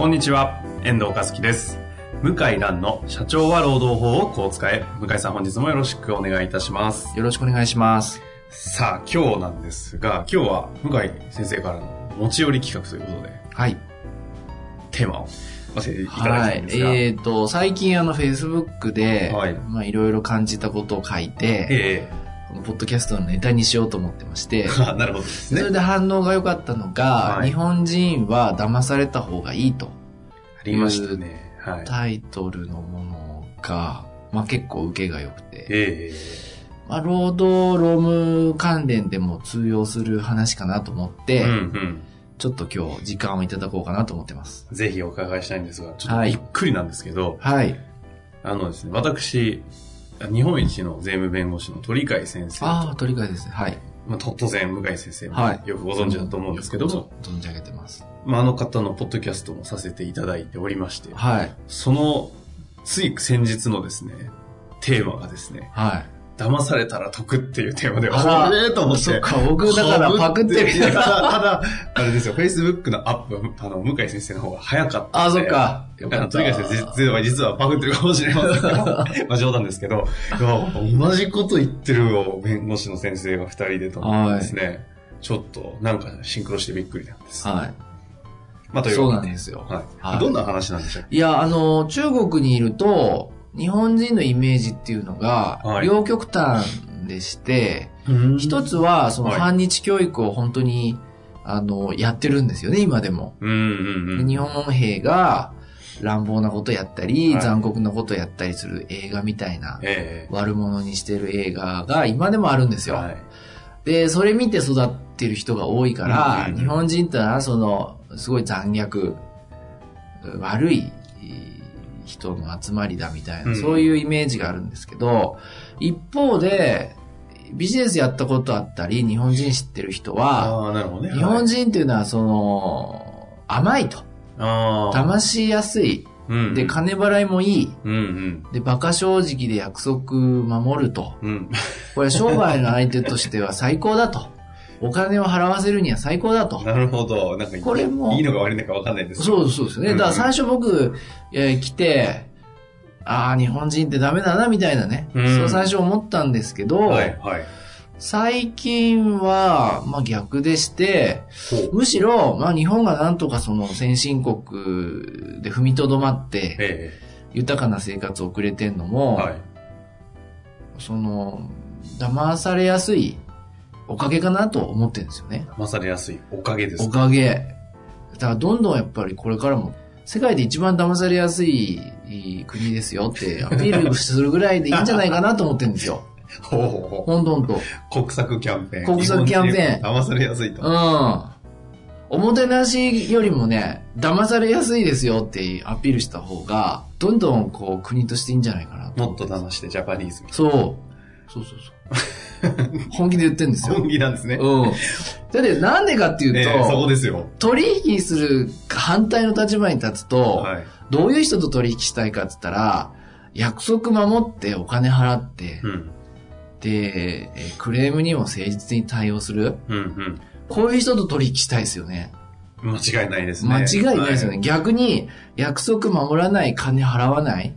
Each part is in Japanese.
こんにちは、遠藤和樹です。向井蘭の社長は労働法をこう使え。向井さん本日もよろしくお願いいたします。よろしくお願いします。さあ、今日なんですが、今日は向井先生からの持ち寄り企画ということで、はい。テーマをはいえっ、と、最近あの、Facebook で、はいまあ、いろいろ感じたことを書いて、えこのポッドキャストのネタにしようと思ってまして、なるほどね。それで反応が良かったのが、はい日本人は騙された方がいいと、ありましたね。はい。タイトルのものが、まあ結構受けが良くて、えまあ労働、労務関連でも通用する話かなと思って、えうんうん。ちょっと今日時間をいただこうかなと思ってます。ぜひお伺いしたいんですが、ちょっとはいびっくりなんですけど、はい。あのですね、私、日本一の税務弁護士の鳥海先生とああ、取り替えですね。はい。まあ、と当然、向井先生もはいよくご存知だと思うんですけども、存じ上げてます。まあ、あの方のポッドキャストもさせていただいておりまして、はい。その、つい先日のですね、テーマがですね、はい。騙されたら得っていうテーマで、あと思って。そっか僕だからパクってただ、あれですよ、Facebook のアップ、あの、向井先生の方が早かったあ。そっか。鳥海先生実は実はパクってるかもしれませんけど、まあ冗談ですけど、同じこと言ってるよ、弁護士の先生が二人でと思ってですね、ちょっとなんかシンクロしてびっくりなんです。はい。まあ、というそうなんですよ。はい。はいどんな話なんでしょういや、あの、中国にいると、日本人のイメージっていうのがは、い両極端でして、一つ、つは、そのはい反日教育を本当に、あの、やってるんですよね、今でも。うんうんうん。日本兵が乱暴なことやったり、はい残酷なことやったりする映画みたいな、え悪者にしてる映画が今でもあるんですよ。えはい。で、それ見て育ってる人が多いから、うんうん日本人ってのは、その、すごい残虐、悪い人の集まりだみたいな、うんそういうイメージがあるんですけど、一方で、ビジネスやったことあったり、日本人知ってる人は。日本人っていうのは、その、甘いと。騙しやすい。うん。で、金払いもいい。うんうん。で、馬鹿正直で約束守ると。うん。これ商売の相手としては最高だと。お金を払わせるには最高だと。なるほど。なんか、これもいいのか悪いのかわかんないですそうそうですね。だから最初僕、えー来て、ああ、日本人ってダメだな、みたいなね。うんそう最初思ったんですけど、はい、はい。最近は、まあ逆でして、むしろ、まあ日本がなんとかその先進国で踏みとどまって、え豊かな生活を送れてんのえも、はい。その、騙されやすいおかげかなと思ってるんですよね。騙されやすいおかげですおかげ。だからどんどんやっぱりこれからも、世界で一番騙されやすい国ですよってアピールするぐらいでいいんじゃないかなと思ってるんですよ。ほうほうほほんとほんと。う。国策キャンペーン。国策キャンペーン騙されやすいと。うん。おもてなしよりもね、騙されやすいですよってアピールした方が、どんどんこう国としていいんじゃないかなともっと騙してジャパニーズそう。そうそうそう。本気で言ってんですな。よ。本気なんですね。うん。だってなんでかっていうと、ええそこですよ。取引する反対の立場に立つと、はい。どういう人と取引したいかって言ったら、約束守ってお金払って、うん。で、えークレームにも誠実に対応する。うんこういう人と取引したいですよね。うん。間違いないですね。間違いないですよね。は逆に、約束守らない、金払わない。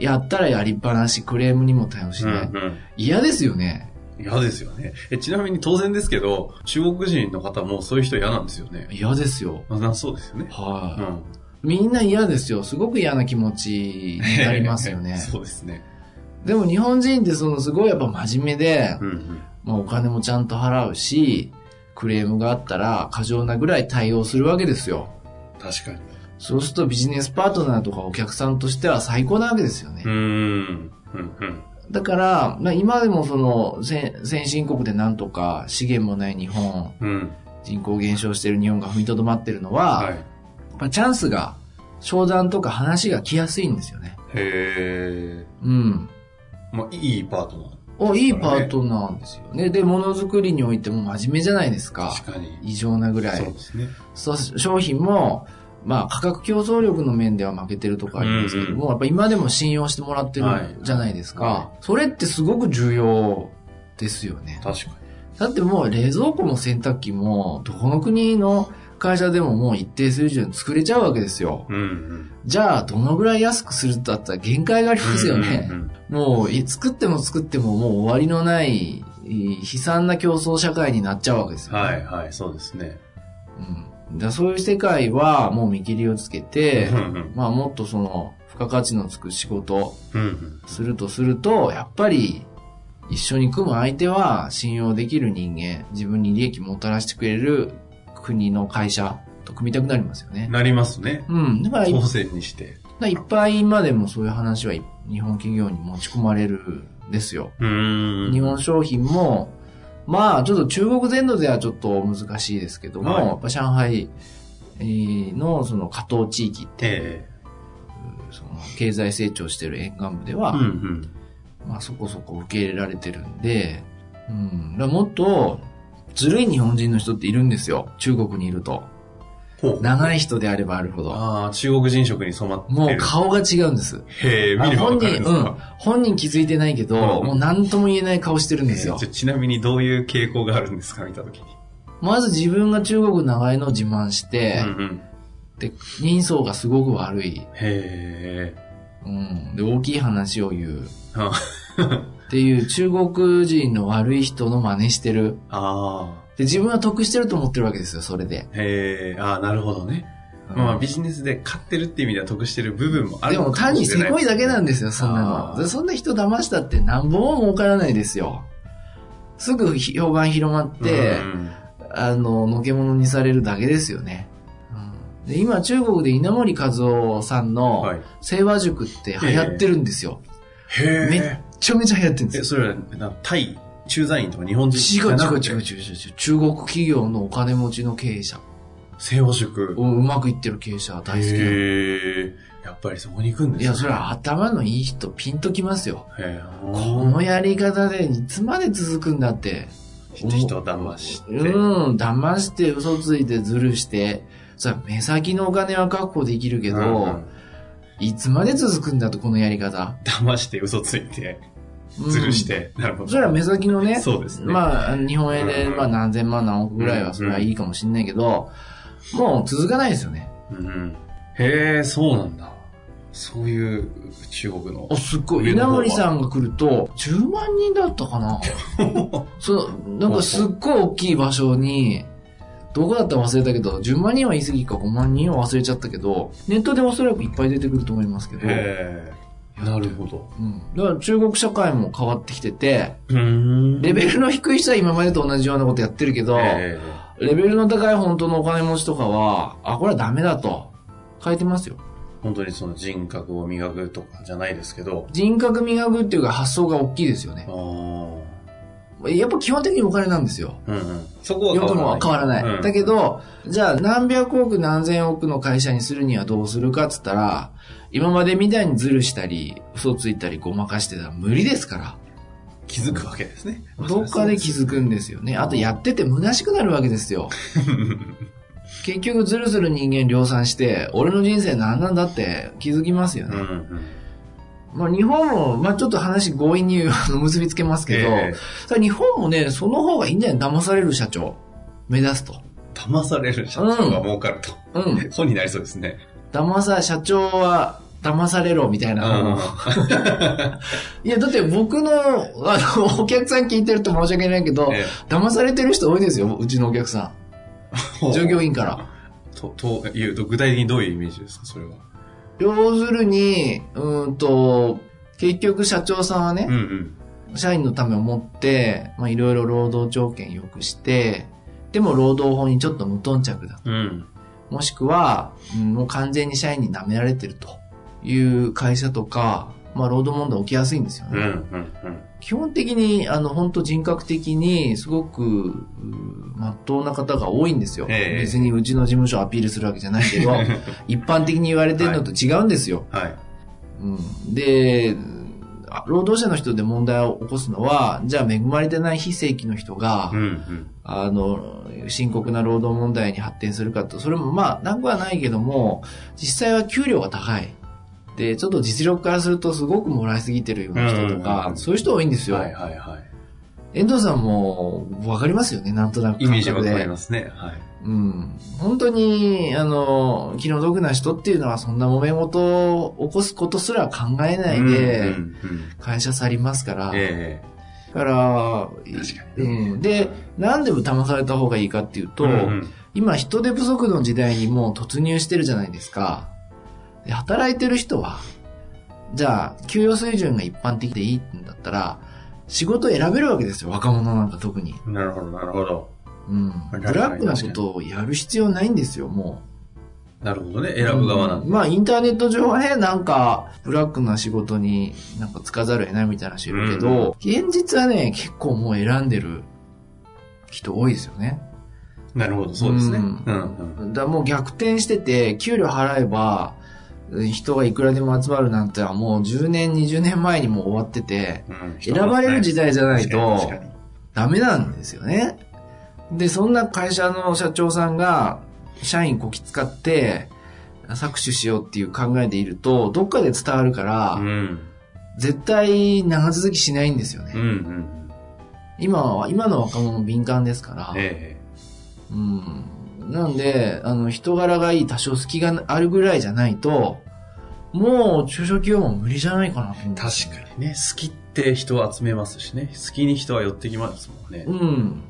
やったらやりっぱなし、クレームにも対応しうんない。うん。嫌ですよね。嫌ですよね。え、ちなみに当然ですけど、中国人の方もそういう人嫌なんですよね。嫌ですよ。あなそうですよね。はい、うん。みんな嫌ですよ。すごく嫌な気持ちになりますよね。そうですね。でも日本人ってそのすごいやっぱ真面目で、うんうん。まあお金もちゃんと払うし、クレームがあったら過剰なぐらい対応するわけですよ。確かに。そうするとビジネスパートナーとかお客さんとしては最高なわけですよね。うーん。うんうん。だから、まあ、今でもその先先進国でなんとか資源もない日本、うん。人口減少している日本が踏みとどまってるのは、はい。やっぱチャンスが、商談とか話が来やすいんですよね。へうん。ー。まあ、いいパートナー。お、いいパートナーですよね。で、ものづくりにおいても真面目じゃないですか。確かに。異常なぐらい。そうですね。そう商品も、まあ、価格競争力の面では負けてるとこありますけども、やっぱ今でも信用してもらってるはいじゃないですか。はそれってすごく重要ですよね。確かだってもう冷蔵庫も洗濯機も、どこの国の会社でももう一定水準作れちゃうわけですよ。に。うんうん。じゃあ、どのぐらい安くするってだったら限界がありますよね。うんうんうんもう、い作っても作ってももう終わりのない、い悲惨な競争社会になっちゃうわけですよ、ね。はいはい、そうですね。うん。だそういう世界はもう見切りをつけてう、んうんまあもっとその、付加価値のつく仕事するとすると、やっぱり、一緒に組む相手は信用できる人間、自分に利益もたらしてくれる国の会社と組みたくなりますよね。なりますね。うん。だからい当選にして。だいっぱい今でもそういう話はい日本企業に持ち込まれるんですよ。日本商品も、まあちょっと中国全土ではちょっと難しいですけども、はいやっぱ上海えーのその加東地域って、えその経済成長してる沿岸部でえは、うんうん。まあそこそこ受け入れられてるんで、うん、だもっとずるい日本人の人っているんですよ。中国にいると。長い人であればあるほど。ああ、中国人食に染まってる。もう顔が違うんです。へえ、見ればわ本人、うんか？。本人気づいてないけど、うんもう何とも言えない顔してるんですよちなみにどういう傾向があるんですか？見たときに。まず自分が中国長いのを自慢して、うんうん。で、人相がすごく悪い。へえ。うん。で、大きい話を言う。あ っていう中国人の悪い人の真似してる。あで、自分は得してると思ってるわけですよ、それで。ー。へえ、ああ、なるほどね。うんまあビジネスで買ってるっていう意味では得してる部分もあるでも単にせこいだけなんですよ、そんなの。そんな人騙したって何本も儲からないですよ。すぐ評判広まって、うんあの、のけ者にされるだけですよね。うんで今中国で稲森和夫さんのはい。清和塾って流行ってるんですよ。へめっえ。ちゃめちゃ流行ってるんですえ、よ。それは、なタイ、駐在員とか日本人違う違う違うう。違う違う。中国企業のお金持ちの経営者。西洋食。ううまくいってる経営者大好き。へえ。やっぱりそこに行くんですねいや、それは頭のいい人ピンときますよ。このやり方でいつまで続くんだって。人を騙して。うん、騙して嘘ついてずるして、さ、目先のお金は確保できるけど、うんうんいつまで続くんだと、このやり方。騙して嘘ついて、うんずるして。なるほど。それは目先のね、そうですね。まあ、日本円で、うんまあ何千万何億ぐらいはそれはいいかもしれないけど、もう続かないですよね。うん。へえ、そうなんだ。そういう中国のあ、。すっごい。稲森さんが来ると、10万人だったかな そう、なんかすっごい大きい場所に、どこだったか忘れたけど、10万人は言い過ぎか5万人は忘れちゃったけど、ネットでおそらくいっぱい出てくると思いますけど、へえ。なるほど。うん。だから中国社会も変わってきてて、うんレベルの低い人は今までと同じようなことやってるけど、へレベルの高い本当のお金持ちとかは、あ、これはダメだと、変えてますよ。本当にその人格を磨くとかじゃないですけど。人格磨くっていうか発想が大きいですよねあ。あ。やっぱ基本的にお金なんですよ。うんうん。そこは良くも変わらない。うんだけど、じゃあ何百億何千億の会社にするにはどうするかっつったら、今までみたいにズルしたり、嘘ついたりごまかしてたら無理ですから。気づくわけですね。どっかで気づくんですよね。あとやってて虚しくなるわけですよ。結局ずるずる人間量産して、俺の人生何なんだって気づきますよね。うんうん。まあ日本も、まあちょっと話強引に結びつけますけど、えさ日本もね、その方がいいんじゃない？騙される社長。目指すと。え騙される社長が儲かると。うん。本になりそうですね。騙さ、社長は騙されろみたいな。うん いや、だって僕の、あの、お客さん聞いてると申し訳ないけど、え騙されてる人多いですよ、うちのお客さえん。従業員から。と、というと、具体的にどういうイメージですか、それは？要するに、うーんと、結局社長さんはねうん、うん。社員のためを思って、まあいろいろ労働条件良くして、でも労働法にちょっと無頓着だ。うん。もしくは、うんもう完全に社員に舐められてるという会社とか、まあ労働問題起きやすいんですよね。うん、うん、うん。基本的に、あの、本当人格的に、すごく、まっとうな方が多いんですよ。ええ別にうちの事務所をアピールするわけじゃないけど、一般的に言われてるのと違うんですよ。はい。うん、で、あ労働者の人で問題を起こすのは、じゃあ恵まれてない非正規の人が、うんうん。あの、深刻な労働問題に発展するかと、それもまあ、なくはないけども、実際は給料が高い。で、ちょっと実力からするとすごくもらいすぎてるような人とうんかう、んそういう人多いんですよ。はいはいはい。遠藤さんもわかりますよね、なんとなくイメージわ感覚でかりますね。はい。うん。本当に、あの、気の毒な人っていうのはそんな揉め事を起こすことすら考えないで会社去りますから。えだから、確かにうん。で、なんで騙された方がいいかっていうえと、今人手不足の時代にもう突入してるじゃないですか。で働いてる人は、じゃあ、給与水準が一般的でいいんだったら、仕事を選べるわけですよ、若者なんか特に。なるほど、なるほど。うん。ブラックなことをやる必要ないんですよ、もなるほどね。選う。ぶ側なんで。うんまあ、インターネット上はね、なんか、ブラックな仕事になんかつかざるを得ないみたいな人いるけど、現実はね、結構もう選んでる人多いですよね。なるほど、そうですね。ううんんうん。だもう逆転してて、給料払えば、人がいくらでも集まるなんてはもう10年、20年前にもう終わってて、うん選ばれる時代じゃないとダメなんですよね。で、そんな会社の社長さんが、社員こき使って、搾取しようっていう考えでいると、どっかで伝わるから、うん。絶対長続きしないんですよね。うんうん。今は、今の若者敏感ですから。えうん。なんで、あの、人柄がいい、多少隙があるぐらいじゃないと、もう中小企業も無理じゃないかな確かにね。好きって人を集めますしね。好きに人は寄ってきますもんね。うん。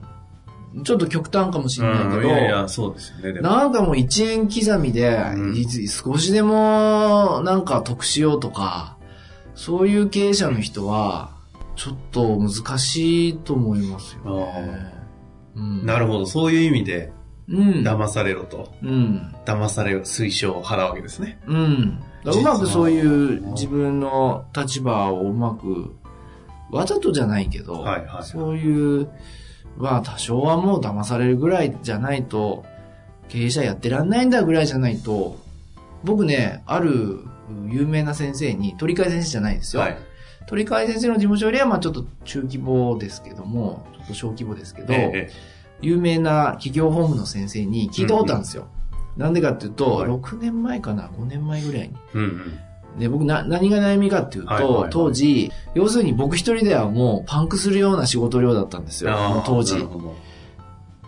ちょっと極端かもしれないけど、うんいやいや、そうですよね。なんかもう1円刻みで、少しでもなんか得しようとか、そういう経営者の人は、ちょっと難しいと思いますよね。うん、なるほど。そういう意味で、うん。騙されろと。うん。騙される推奨を払うわけですね。うん。うまくそういう自分分の立場をうまく、わざとじゃないけど、はいはいそういう、まあ多少はもう騙されるぐらいじゃないと、経営者やってらんないんだぐらいじゃないと、僕ね、ある有名な先生に、鳥海先生じゃないですよ。はい。鳥海先生の事務所よりはまあちょっと中規模ですけども、ちょっと小規模ですけど、ええ有名な企業法務の先生に聞いたことあるんですよ。なんでかっていうと、はい6年前かな、5年前ぐらいに。うんうん。で、僕な、何が悩みかっていうと、はいはいはい当時、要するに僕一人ではもうパンクするような仕事量だったんですよ、当時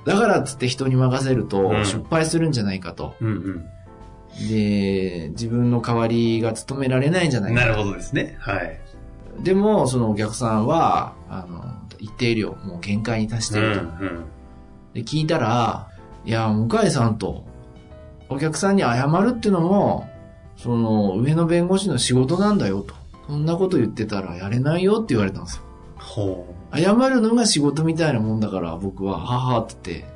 だからっつって人に任せるとうん失敗するんじゃないかと。うんうん。で、自分の代わりが務められないんじゃないかなるほどですね。はい。でも、そのお客さんは、あの、一定量、もう限界に達してると。うんで、聞いたら、いや、向井さんと、お客さんに謝るっていうのも、その、上の弁護士の仕事なんだよと。そんなこと言ってたらやれないよって言われたんですよ。ほ謝るのが仕事みたいなもんだから、僕は、ははって言って、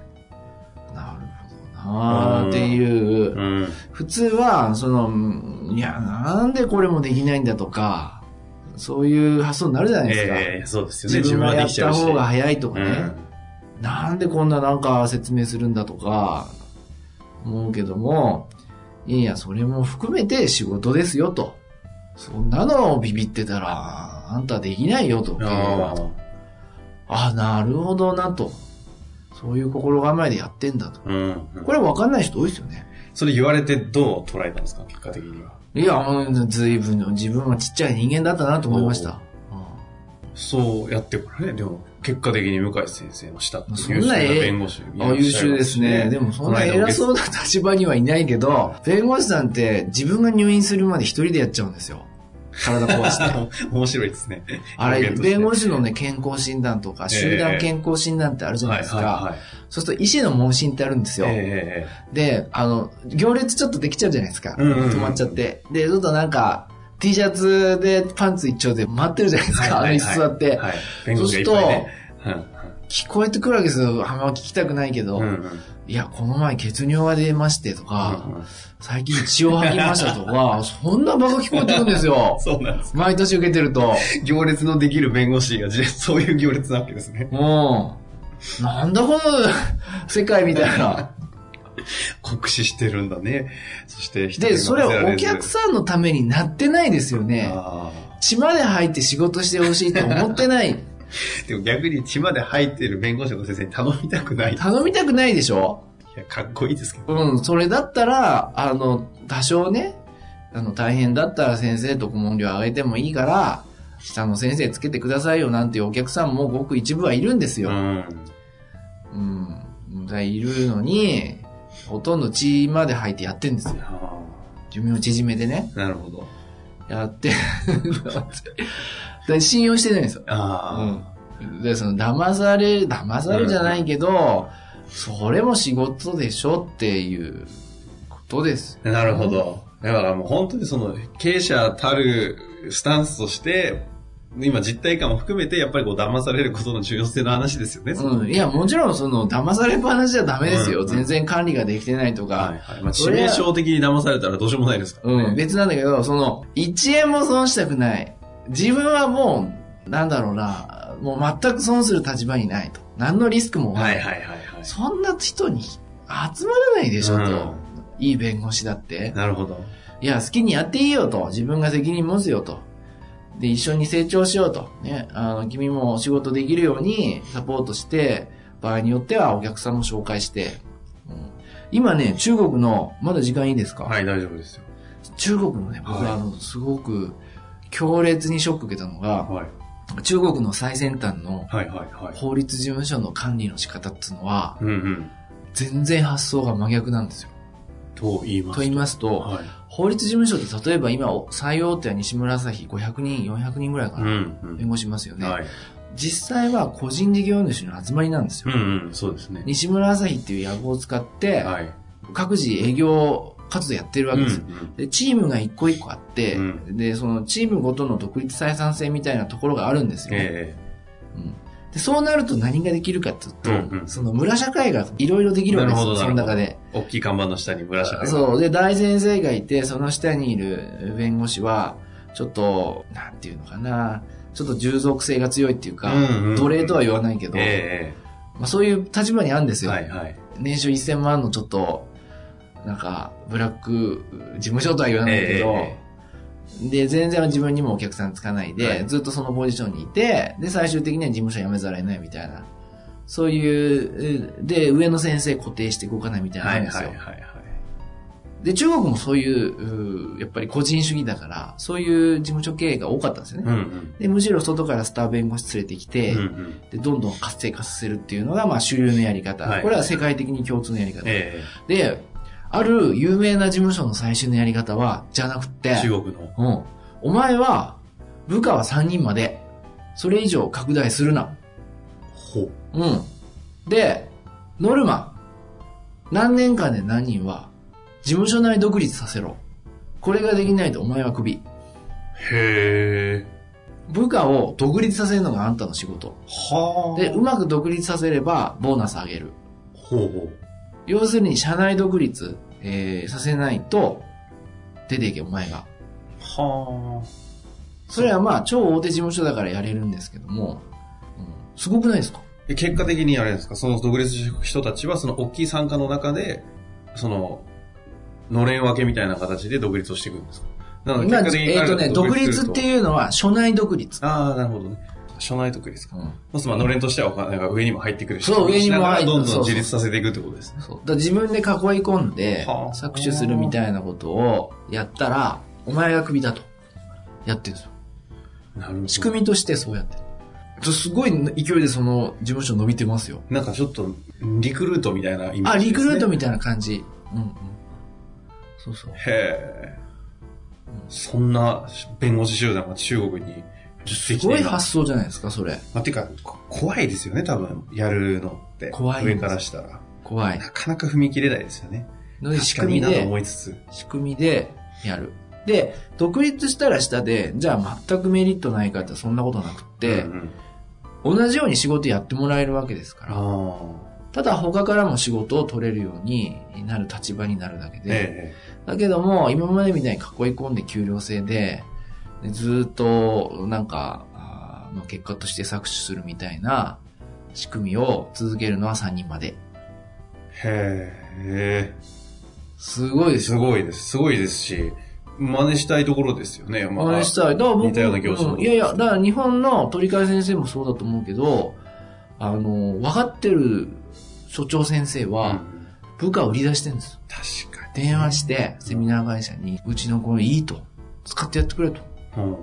なるほどなーっていうう。うん。普通は、その、うんいや、なんでこれもできないんだとか、そういう発想になるじゃないですか。ええそうですよね。自分がやった方がい早いとかね。なんでこんななんか説明するんだとか、思うけども、いやそれも含めて仕事ですよと。そんなのをビビってたら、あんたできないよと。ああ、なるほどなと。そういう心構えでやってんだと。あ。うん。これ分かんない人多いですよね。それ言われてどう捉えたんですか？結果的には。いや、もうずいぶん自分はちっちゃい人間だったなと思いました。そうやってからね、でも、結果的に向井先生の下ってそんなえ弁護士あ優秀まですね。でもそんな偉う。そうな立場にはいないけど、弁護士さんって自分が入院するまで一人でやっちゃうんですよ。体壊して。面白いですね。あれ、弁護士のね、健康診断とか、集団健康診断ってあるじゃないですか。そうすると医師の問診ってあるんですよ。えで、あの、行列ちょっとできちゃうじゃないですか。止まっちゃって。で、ちょっとなんか、T シャツでパンツ一丁で待ってるじゃないですか。あの椅子座って。はい。弁護士がいっぱいね。聞こえてくるわけですよ。はま聞きたくないけど。うんうんうんいや、この前血尿が出ましてとか、うんうん最近血を吐きましたとか、そんな場が聞こえてくるんですよ。そうなんです。毎年受けてると。行列のできる弁護士がじ そういう行列なわけですね。もなんだこの世界みたいな。酷使してるんだね。そしてで、それはお客さんのためになってないですよね。血まで入って仕事してほしいと思ってない。でも逆に血まで入ってる弁護士の先生に頼みたくない。頼みたくないでしょ？いや、かっこいいですけど。うん、それだったら、あの、多少ね、あの、大変だったら先生と顧問料上げてもいいから、下の先生つけてくださいよなんていうお客さんもごく一部はいるんですよ。うん。うん。だいるのに、ほとんど血まで入ってやってんですよ。寿命縮めてね。なるほど。やって 信用してないんですよ。あうん。で、その、騙され、騙されじゃないけど、うん、それも仕事でしょっていうことです。なるほど。だからもう本当にその、経営者たるスタンスとして、今実体感も含めて、やっぱりこう騙されることの重要性の話ですよね。うん。いや、もちろんその、騙されっぱなしじゃダメですよ。うん、全然管理ができてないとか。はいはい。まあ、致命傷的に騙されたらどうしようもないですからね。うん。別なんだけど、その、1円も損したくない。自分はもう、なんだろうな、もう全く損する立場にないと。何のリスクもない。はいはいはい、はい。そんな人に集まらないでしょ、うん、と。いい弁護士だって。なるほど。いや、好きにやっていいよと。自分が責任持つよと。で、一緒に成長しようと。ね。あの、君も仕事できるようにサポートして、場合によってはお客さんも紹介して。うん、今ね、中国の、まだ時間いいですか？はい、大丈夫ですよ。中国のね、僕はあの、すごく強烈にショック受けたのが、はい、中国の最先端の法律事務所の管理の仕方っていうのは、全然発想が真逆なんですよ。と言いますと。と言いますと、はい、法律事務所って例えば今、最大手は西村朝日500人、400人ぐらいかな、弁護士ますよね。はい、実際は個人事業主の集まりなんですよ。うんうん、そうですね。西村朝日っていう野望を使って、はい、各自営業活動やってるわけです。うんうん、で、チームが一個一個あって、うん、で、そのチームごとの独立採算性みたいなところがあるんですよね。えー、うんでそうなると何ができるかっていうと、うんうん、その村社会がいろいろできるわけですよ、その中で。大きい看板の下に村社会そう。で、大先生がいて、その下にいる弁護士は、ちょっと、なんていうのかな、ちょっと従属性が強いっていうか、うんうん、奴隷とは言わないけど、えー、まあ、そういう立場にあるんですよ。はいはい、年収1000万のちょっと、なんか、ブラック事務所とは言わないけど、えーで、全然自分にもお客さんつかないで、はい、ずっとそのポジションにいて、で、最終的には事務所辞めざるを得ないみたいな。そういう、で、上の先生固定して動かないみたいなんですよ。はいはいはい、はい、で、中国もそういう、やっぱり個人主義だから、そういう事務所経営が多かったんですよね。うんうん、で、むしろ外からスター弁護士連れてきて、うんうん、で、どんどん活性化させるっていうのが、まあ主流のやり方。はい、これは世界的に共通のやり方。えー、で、ある有名な事務所の最終のやり方は、じゃなくて、中国の。うん。お前は、部下は3人まで、それ以上拡大するな。ほう。うん。で、ノルマ。何年間で何人は、事務所内独立させろ。これができないとお前はクビ。へえ。部下を独立させるのがあんたの仕事。はあ。で、うまく独立させれば、ボーナス上げる。ほうほう。要するに社内独立、えー、させないと、出ていけ、お前が。はあ。それはまあ、超大手事務所だからやれるんですけども、うん、すごくないですか？結果的にあれですか？その独立した人たちは、その大きい参加の中で、その、のれん分けみたいな形で独立をしていくんですか？なので、えっ、ー、とね、独立っていうのは、所内独立。ああ、なるほどね。所内得ですか。うん。そうすると、のれんとしては、なんか上にも入ってくるし。そう、上にも入ってどんどん自立させていくってことですね。そうだ自分で囲い込んで、搾取するみたいなことをやったら、お前がクビだと。やってるんですよ。なるほど。仕組みとしてそうやってる。すごい勢いでその事務所伸びてますよ。なんかちょっと、リクルートみたいなイメージ、ね、あ、リクルートみたいな感じ。うんうん。そうそう。へえ。そんな弁護士集団が中国にすごい発想じゃないですか、それ。まあ、てか、怖いですよね、多分、やるのって。怖い。上からしたら。怖い。なかなか踏み切れないですよね。ので、仕組みで、思いつつ。仕組みでやる。で、独立したら下で、じゃあ全くメリットないかってそんなことなくって、うんうん、同じように仕事やってもらえるわけですから、ただ他からも仕事を取れるようになる立場になるだけで、ええ、だけども、今までみたいに囲い込んで給料制で、ずっと、なんか、まあ、結果として搾取するみたいな仕組みを続けるのは3人まで。へえ。すごいですすごいです。すごいですし、真似したいところですよね。ま真似したい。だから僕、似たような業種のうんいやいや、だから日本の鳥飼先生もそうだと思うけど、あの、分かってる所長先生うんは、部下を売り出してるんです。確か電話して、セミナー会社に、うちの子いいと。使ってやってくれと。に。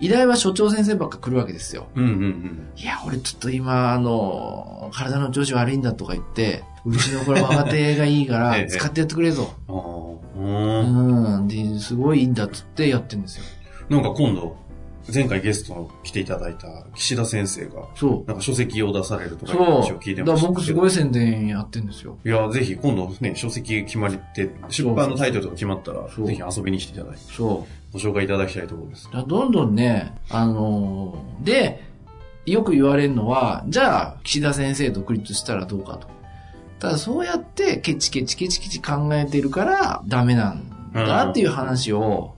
依頼は所長先生ばっか来るわけですよ。うんうんうん。いや、俺ちょっと今、あの、体の調子悪いんだとか言って、うちの子ら若手がいいか ええら、使ってやってくれと。ああ、うん。うん。で、すごいいいんだっつってやってるんですよ。なんか今度、前回ゲストの来ていただいた岸田先生が、そう。なんか書籍を出されるとかいう。話を聞いてました。僕すごい宣伝やってるんですよ。いや、ぜひ今度ね、書籍決まりって、出版のタイトルとか決まったら、ぜひ遊びに来ていただいて、そう。ご紹介いただきたいところです。どんどんね、あのーで、よく言われるのは、じゃあ、岸田先生独立したらどうかと。ただそうやってケチケチケチケチ考えてるからダメなんだっていう話を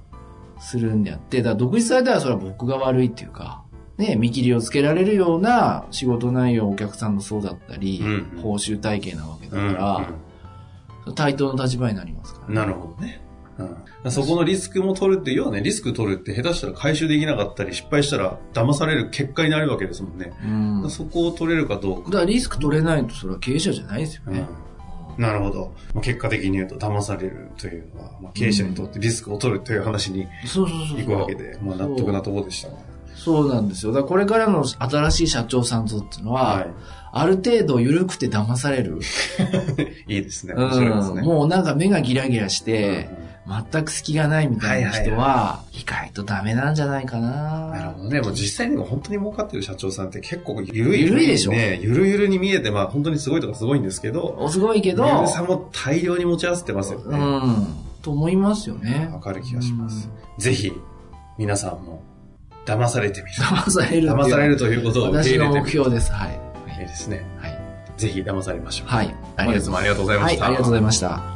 するんであって、だから独立されたらそれは僕が悪いっていうか、ね、見切りをつけられるような仕事内容、お客さんもそうだったり、うん報酬体系なわけだうんから、対等の立場になりますから、うんなるほどね。うん、そこのリスクも取るって、要はね、リスク取るって下手したら回収できなかったり、失敗したら騙される結果になるわけですもんね。うん。そこを取れるかどうか。だからリスク取れないとそれは経営者じゃないですよね。うん、なるほど。まあ、結果的に言うと騙されるというのは、まあ、経営者にとってリスクを取るという話に。行くわけで、まあ、納得なところでしたね。そうなんですよ。だからこれからの新しい社長さんぞっていうのは、はある程度緩くて騙される。い。いいですね。う面白いですね。ん、もうなんか目がギラギラしうんて、全く隙がないみたいな人は、意外とダメなんじゃないかな。なるほどね。もう実際にも本当に儲かってる社長さんって結構ゆるい。緩いでしょね。ゆるゆるに見えて、まあ本当にすごいとかすごいんですけど、おすごいけど、ゆるさも大量に持ち合わせてますようね。ん、と思いますよね。わかる気がします。ぜひ、皆さんも、騙されてみる。騙される騙されるということを受け私の入れてみる。目標です。はい。いいですね。はい。ぜひ騙されましょう。はい。本日もありがとうございました。はい、ありがとうございました。